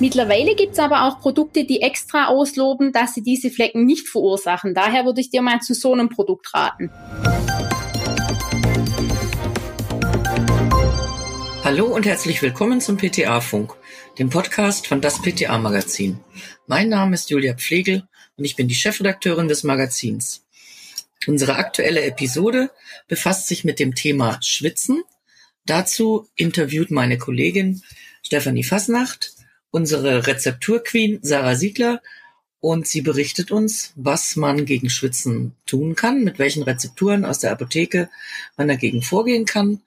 Mittlerweile gibt's aber auch Produkte, die extra ausloben, dass sie diese Flecken nicht verursachen. Daher würde ich dir mal zu so einem Produkt raten. Hallo und herzlich willkommen zum PTA-Funk, dem Podcast von das PTA-Magazin. Mein Name ist Julia Pflegel und ich bin die Chefredakteurin des Magazins. Unsere aktuelle Episode befasst sich mit dem Thema Schwitzen. Dazu interviewt meine Kollegin Stefanie Fasnacht unsere Rezepturqueen Sarah Siegler und sie berichtet uns, was man gegen Schwitzen tun kann, mit welchen Rezepturen aus der Apotheke man dagegen vorgehen kann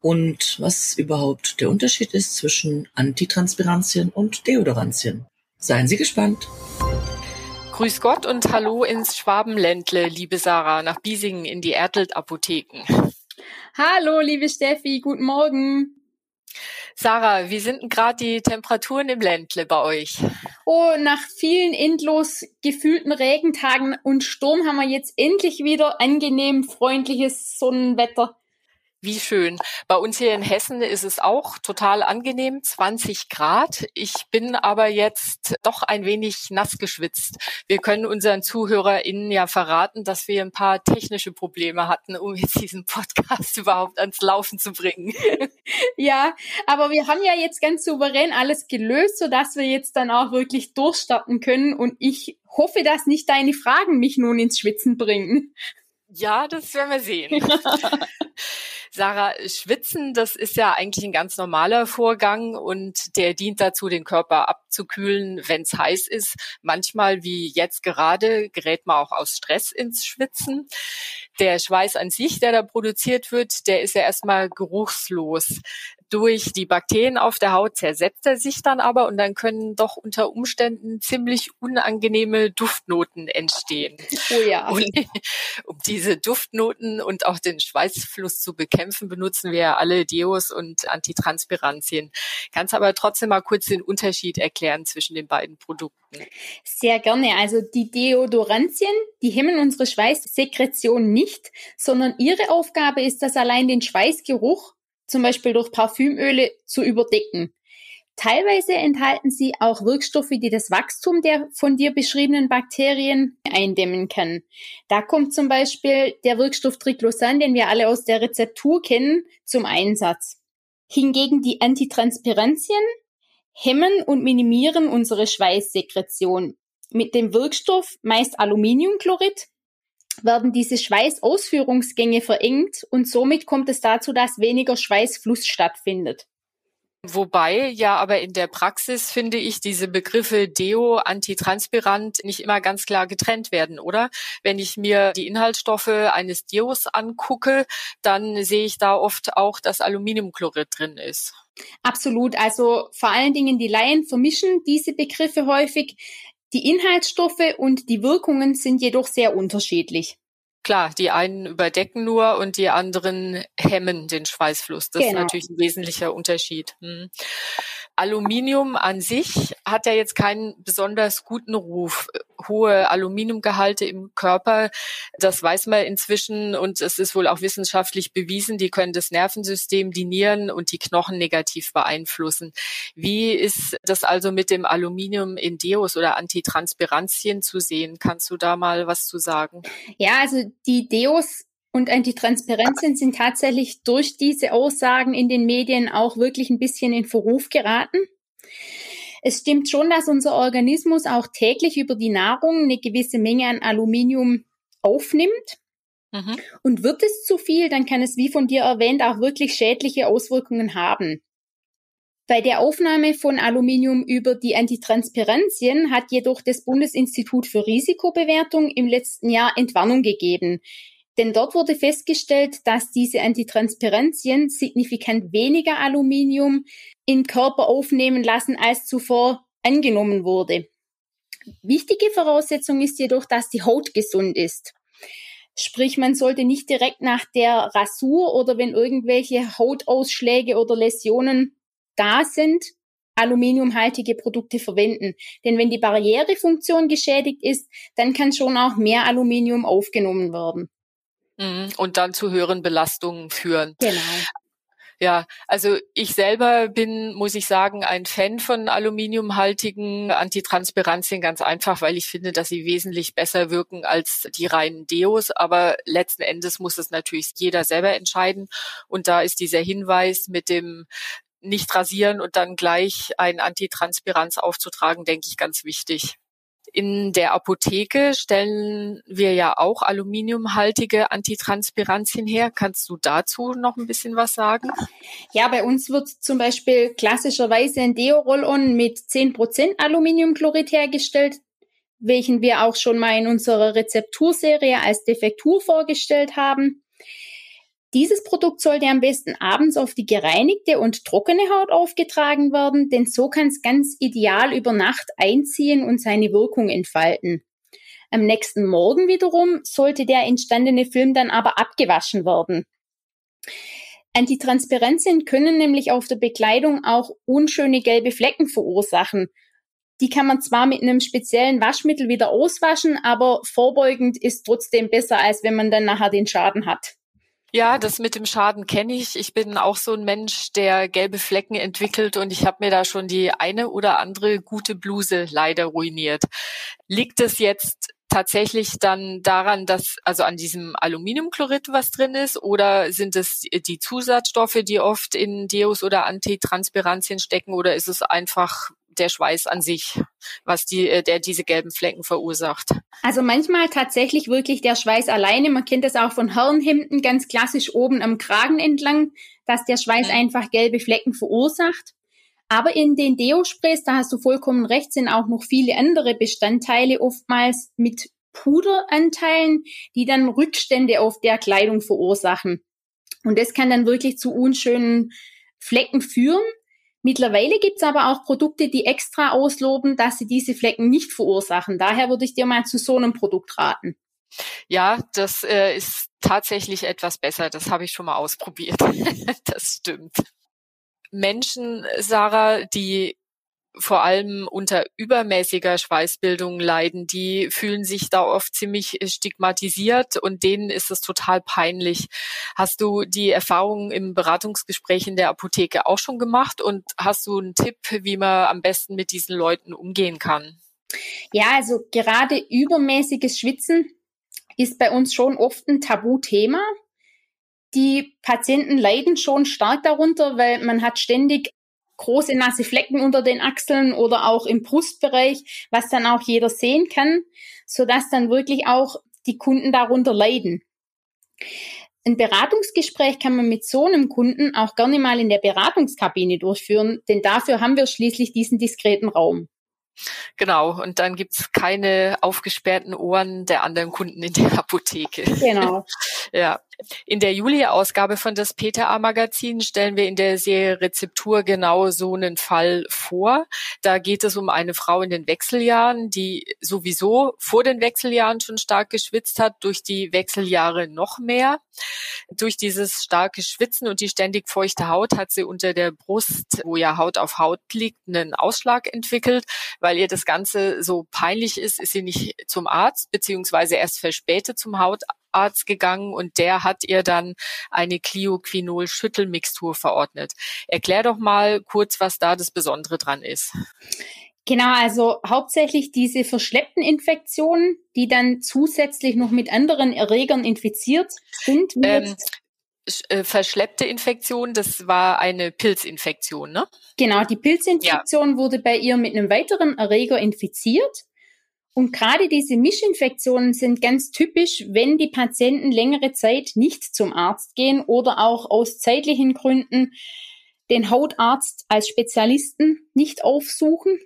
und was überhaupt der Unterschied ist zwischen Antitranspirantien und Deodorantien. Seien Sie gespannt. Grüß Gott und hallo ins Schwabenländle, liebe Sarah, nach Biesingen in die Ertelt Apotheken. Hallo, liebe Steffi, guten Morgen. Sarah, wie sind denn gerade die Temperaturen im Ländle bei euch? Oh, nach vielen endlos gefühlten Regentagen und Sturm haben wir jetzt endlich wieder angenehm freundliches Sonnenwetter. Wie schön. Bei uns hier in Hessen ist es auch total angenehm, 20 Grad. Ich bin aber jetzt doch ein wenig nass geschwitzt. Wir können unseren ZuhörerInnen ja verraten, dass wir ein paar technische Probleme hatten, um jetzt diesen Podcast überhaupt ans Laufen zu bringen. Ja, aber wir haben ja jetzt ganz souverän alles gelöst, sodass wir jetzt dann auch wirklich durchstarten können und ich hoffe, dass nicht deine Fragen mich nun ins Schwitzen bringen. Ja, das werden wir sehen. Sarah, Schwitzen, das ist ja eigentlich ein ganz normaler Vorgang und der dient dazu, den Körper abzukühlen, wenn es heiß ist. Manchmal, wie jetzt gerade, gerät man auch aus Stress ins Schwitzen. Der Schweiß an sich, der da produziert wird, der ist ja erstmal geruchslos durch die Bakterien auf der Haut zersetzt er sich dann aber und dann können doch unter Umständen ziemlich unangenehme Duftnoten entstehen. Oh ja. Und um diese Duftnoten und auch den Schweißfluss zu bekämpfen, benutzen wir ja alle Deos und Antitranspirantien. Kannst aber trotzdem mal kurz den Unterschied erklären zwischen den beiden Produkten. Sehr gerne. Also die Deodorantien, die hemmen unsere Schweißsekretion nicht, sondern ihre Aufgabe ist das allein den Schweißgeruch zum Beispiel durch Parfümöle zu überdecken. Teilweise enthalten sie auch Wirkstoffe, die das Wachstum der von dir beschriebenen Bakterien eindämmen können. Da kommt zum Beispiel der Wirkstoff Triclosan, den wir alle aus der Rezeptur kennen, zum Einsatz. Hingegen die Antitranspirantien hemmen und minimieren unsere Schweißsekretion. Mit dem Wirkstoff meist Aluminiumchlorid werden diese Schweißausführungsgänge verengt und somit kommt es dazu, dass weniger Schweißfluss stattfindet. Wobei ja aber in der Praxis finde ich diese Begriffe Deo, Antitranspirant nicht immer ganz klar getrennt werden, oder? Wenn ich mir die Inhaltsstoffe eines Deos angucke, dann sehe ich da oft auch, dass Aluminiumchlorid drin ist. Absolut. Also vor allen Dingen die Laien vermischen diese Begriffe häufig. Die Inhaltsstoffe und die Wirkungen sind jedoch sehr unterschiedlich. Klar, die einen überdecken nur und die anderen hemmen den Schweißfluss. Das genau. ist natürlich ein wesentlicher Unterschied. Hm. Aluminium an sich hat ja jetzt keinen besonders guten Ruf. Hohe Aluminiumgehalte im Körper, das weiß man inzwischen und es ist wohl auch wissenschaftlich bewiesen, die können das Nervensystem, die Nieren und die Knochen negativ beeinflussen. Wie ist das also mit dem Aluminium in Deos oder Antitranspirantien zu sehen? Kannst du da mal was zu sagen? Ja, also die Deos und Antitransparenzien sind tatsächlich durch diese Aussagen in den Medien auch wirklich ein bisschen in Verruf geraten. Es stimmt schon, dass unser Organismus auch täglich über die Nahrung eine gewisse Menge an Aluminium aufnimmt. Mhm. Und wird es zu viel, dann kann es, wie von dir erwähnt, auch wirklich schädliche Auswirkungen haben. Bei der Aufnahme von Aluminium über die Antitransparenzien hat jedoch das Bundesinstitut für Risikobewertung im letzten Jahr Entwarnung gegeben. Denn dort wurde festgestellt, dass diese Antitransparenzien signifikant weniger Aluminium in Körper aufnehmen lassen, als zuvor angenommen wurde. Wichtige Voraussetzung ist jedoch, dass die Haut gesund ist. Sprich, man sollte nicht direkt nach der Rasur oder wenn irgendwelche Hautausschläge oder Läsionen da sind, aluminiumhaltige Produkte verwenden. Denn wenn die Barrierefunktion geschädigt ist, dann kann schon auch mehr Aluminium aufgenommen werden. Mhm. Und dann zu höheren Belastungen führen. Genau. Ja, also ich selber bin, muss ich sagen, ein Fan von aluminiumhaltigen Antitranspirantien, ganz einfach, weil ich finde, dass sie wesentlich besser wirken als die reinen Deos. Aber letzten Endes muss es natürlich jeder selber entscheiden. Und da ist dieser Hinweis mit dem nicht rasieren und dann gleich ein Antitranspiranz aufzutragen, denke ich, ganz wichtig. In der Apotheke stellen wir ja auch aluminiumhaltige Antitranspirantien her. Kannst du dazu noch ein bisschen was sagen? Ja, bei uns wird zum Beispiel klassischerweise ein Deo-Roll-On mit 10% Aluminiumchlorid hergestellt, welchen wir auch schon mal in unserer Rezepturserie als Defektur vorgestellt haben. Dieses Produkt sollte am besten abends auf die gereinigte und trockene Haut aufgetragen werden, denn so kann es ganz ideal über Nacht einziehen und seine Wirkung entfalten. Am nächsten Morgen wiederum sollte der entstandene Film dann aber abgewaschen werden. Antitransparenzien können nämlich auf der Bekleidung auch unschöne gelbe Flecken verursachen. Die kann man zwar mit einem speziellen Waschmittel wieder auswaschen, aber vorbeugend ist trotzdem besser, als wenn man dann nachher den Schaden hat. Ja, das mit dem Schaden kenne ich. Ich bin auch so ein Mensch, der gelbe Flecken entwickelt und ich habe mir da schon die eine oder andere gute Bluse leider ruiniert. Liegt es jetzt tatsächlich dann daran, dass also an diesem Aluminiumchlorid was drin ist oder sind es die Zusatzstoffe, die oft in Deos oder Antitranspirantien stecken oder ist es einfach der Schweiß an sich, was die, äh, der diese gelben Flecken verursacht. Also manchmal tatsächlich wirklich der Schweiß alleine. Man kennt das auch von Herrenhemden ganz klassisch oben am Kragen entlang, dass der Schweiß mhm. einfach gelbe Flecken verursacht. Aber in den Deo-Sprays, da hast du vollkommen recht, sind auch noch viele andere Bestandteile, oftmals mit Puderanteilen, die dann Rückstände auf der Kleidung verursachen. Und das kann dann wirklich zu unschönen Flecken führen. Mittlerweile gibt's aber auch Produkte, die extra ausloben, dass sie diese Flecken nicht verursachen. Daher würde ich dir mal zu so einem Produkt raten. Ja, das äh, ist tatsächlich etwas besser. Das habe ich schon mal ausprobiert. das stimmt. Menschen, Sarah, die vor allem unter übermäßiger Schweißbildung leiden, die fühlen sich da oft ziemlich stigmatisiert und denen ist es total peinlich. Hast du die Erfahrung im Beratungsgespräch in der Apotheke auch schon gemacht und hast du einen Tipp, wie man am besten mit diesen Leuten umgehen kann? Ja, also gerade übermäßiges Schwitzen ist bei uns schon oft ein Tabuthema. Die Patienten leiden schon stark darunter, weil man hat ständig große nasse Flecken unter den Achseln oder auch im Brustbereich, was dann auch jeder sehen kann, so dass dann wirklich auch die Kunden darunter leiden. Ein Beratungsgespräch kann man mit so einem Kunden auch gerne mal in der Beratungskabine durchführen, denn dafür haben wir schließlich diesen diskreten Raum. Genau, und dann gibt's keine aufgesperrten Ohren der anderen Kunden in der Apotheke. Genau. ja. In der Juli-Ausgabe von das PTA-Magazin stellen wir in der Serie Rezeptur genau so einen Fall vor. Da geht es um eine Frau in den Wechseljahren, die sowieso vor den Wechseljahren schon stark geschwitzt hat, durch die Wechseljahre noch mehr. Durch dieses starke Schwitzen und die ständig feuchte Haut hat sie unter der Brust, wo ja Haut auf Haut liegt, einen Ausschlag entwickelt. Weil ihr das Ganze so peinlich ist, ist sie nicht zum Arzt, beziehungsweise erst verspätet zum Haut Arzt gegangen und der hat ihr dann eine Clioquinol-Schüttelmixtur verordnet. Erklär doch mal kurz, was da das Besondere dran ist. Genau, also hauptsächlich diese verschleppten Infektionen, die dann zusätzlich noch mit anderen Erregern infiziert sind. Ähm, äh, verschleppte Infektion, das war eine Pilzinfektion, ne? Genau, die Pilzinfektion ja. wurde bei ihr mit einem weiteren Erreger infiziert. Und gerade diese Mischinfektionen sind ganz typisch, wenn die Patienten längere Zeit nicht zum Arzt gehen oder auch aus zeitlichen Gründen den Hautarzt als Spezialisten nicht aufsuchen.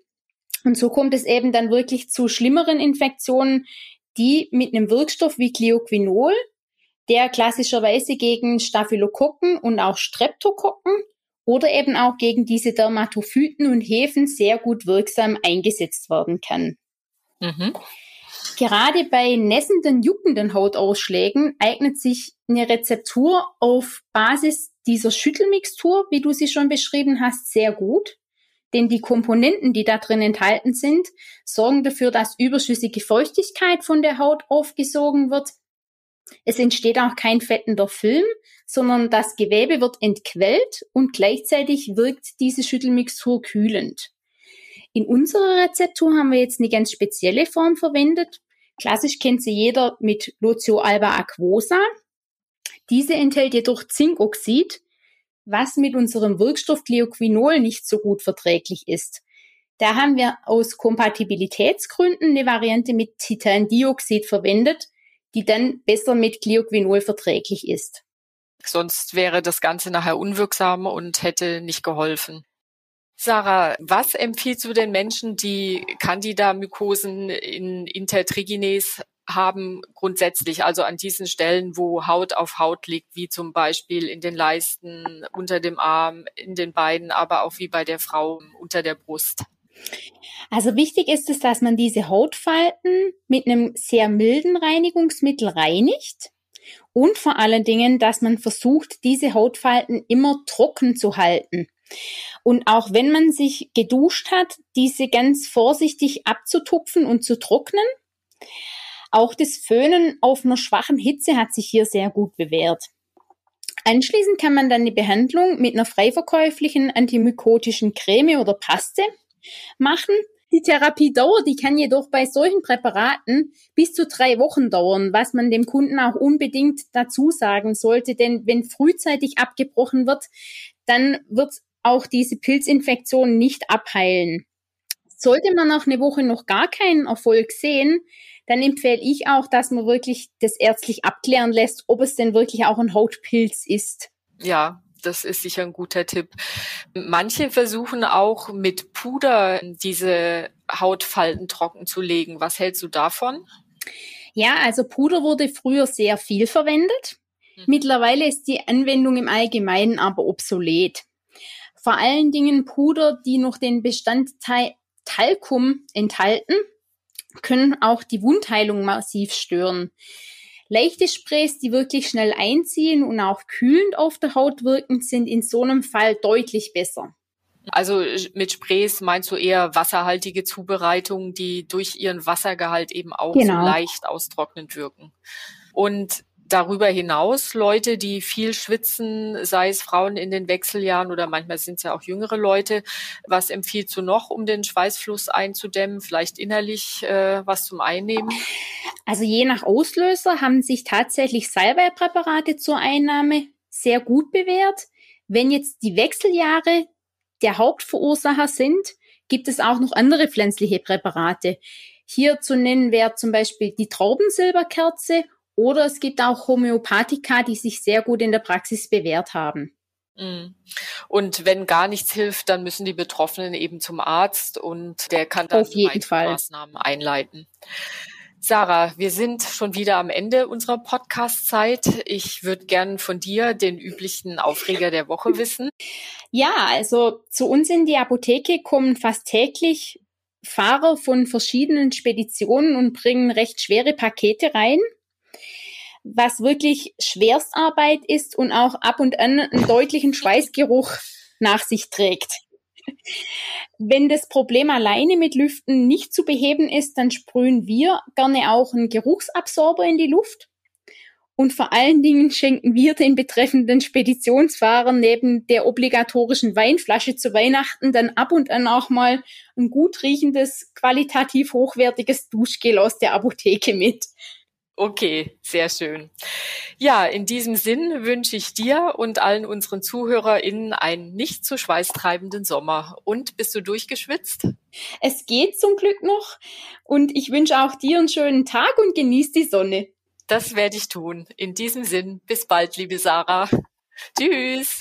Und so kommt es eben dann wirklich zu schlimmeren Infektionen, die mit einem Wirkstoff wie Cleoquinol, der klassischerweise gegen Staphylokokken und auch Streptokokken oder eben auch gegen diese Dermatophyten und Hefen sehr gut wirksam eingesetzt werden kann. Mhm. Gerade bei nässenden, juckenden Hautausschlägen eignet sich eine Rezeptur auf Basis dieser Schüttelmixtur, wie du sie schon beschrieben hast, sehr gut. Denn die Komponenten, die da drin enthalten sind, sorgen dafür, dass überschüssige Feuchtigkeit von der Haut aufgesogen wird. Es entsteht auch kein fettender Film, sondern das Gewebe wird entquellt und gleichzeitig wirkt diese Schüttelmixtur kühlend. In unserer Rezeptur haben wir jetzt eine ganz spezielle Form verwendet. Klassisch kennt sie jeder mit Lotio alba aquosa. Diese enthält jedoch Zinkoxid, was mit unserem Wirkstoff Gleoquinol nicht so gut verträglich ist. Da haben wir aus Kompatibilitätsgründen eine Variante mit Titandioxid verwendet, die dann besser mit Glioquinol verträglich ist. Sonst wäre das Ganze nachher unwirksam und hätte nicht geholfen. Sarah, was empfiehlst du den Menschen, die Candida-Mykosen in Intertrigines haben grundsätzlich, also an diesen Stellen, wo Haut auf Haut liegt, wie zum Beispiel in den Leisten, unter dem Arm, in den Beinen, aber auch wie bei der Frau unter der Brust? Also wichtig ist es, dass man diese Hautfalten mit einem sehr milden Reinigungsmittel reinigt und vor allen Dingen, dass man versucht, diese Hautfalten immer trocken zu halten. Und auch wenn man sich geduscht hat, diese ganz vorsichtig abzutupfen und zu trocknen. Auch das Föhnen auf einer schwachen Hitze hat sich hier sehr gut bewährt. Anschließend kann man dann die Behandlung mit einer freiverkäuflichen antimykotischen Creme oder Paste machen. Die Therapiedauer, die kann jedoch bei solchen Präparaten bis zu drei Wochen dauern, was man dem Kunden auch unbedingt dazu sagen sollte, denn wenn frühzeitig abgebrochen wird, dann wird auch diese Pilzinfektion nicht abheilen. Sollte man nach einer Woche noch gar keinen Erfolg sehen, dann empfehle ich auch, dass man wirklich das ärztlich abklären lässt, ob es denn wirklich auch ein Hautpilz ist. Ja, das ist sicher ein guter Tipp. Manche versuchen auch mit Puder diese Hautfalten trocken zu legen. Was hältst du davon? Ja, also Puder wurde früher sehr viel verwendet. Mhm. Mittlerweile ist die Anwendung im Allgemeinen aber obsolet. Vor allen Dingen Puder, die noch den Bestandteil Talkum enthalten, können auch die Wundheilung massiv stören. Leichte Sprays, die wirklich schnell einziehen und auch kühlend auf der Haut wirken, sind in so einem Fall deutlich besser. Also mit Sprays meinst du eher wasserhaltige Zubereitungen, die durch ihren Wassergehalt eben auch genau. so leicht austrocknend wirken. Und darüber hinaus Leute, die viel schwitzen, sei es Frauen in den Wechseljahren oder manchmal sind es ja auch jüngere Leute. Was empfiehlst du noch, um den Schweißfluss einzudämmen? Vielleicht innerlich äh, was zum Einnehmen? Also je nach Auslöser haben sich tatsächlich Salbeipräparate zur Einnahme sehr gut bewährt. Wenn jetzt die Wechseljahre der Hauptverursacher sind, gibt es auch noch andere pflanzliche Präparate. Hier zu nennen wäre zum Beispiel die Traubensilberkerze oder es gibt auch Homöopathika, die sich sehr gut in der Praxis bewährt haben. Mhm. Und wenn gar nichts hilft, dann müssen die Betroffenen eben zum Arzt und der kann dann Maßnahmen einleiten. Sarah, wir sind schon wieder am Ende unserer Podcast-Zeit. Ich würde gern von dir den üblichen Aufreger der Woche wissen. Ja, also zu uns in die Apotheke kommen fast täglich Fahrer von verschiedenen Speditionen und bringen recht schwere Pakete rein was wirklich Schwerstarbeit ist und auch ab und an einen deutlichen Schweißgeruch nach sich trägt. Wenn das Problem alleine mit Lüften nicht zu beheben ist, dann sprühen wir gerne auch einen Geruchsabsorber in die Luft. Und vor allen Dingen schenken wir den betreffenden Speditionsfahrern neben der obligatorischen Weinflasche zu Weihnachten dann ab und an auch mal ein gut riechendes, qualitativ hochwertiges Duschgel aus der Apotheke mit. Okay, sehr schön. Ja, in diesem Sinn wünsche ich dir und allen unseren ZuhörerInnen einen nicht zu schweißtreibenden Sommer. Und bist du durchgeschwitzt? Es geht zum Glück noch. Und ich wünsche auch dir einen schönen Tag und genieß die Sonne. Das werde ich tun. In diesem Sinn, bis bald, liebe Sarah. Tschüss.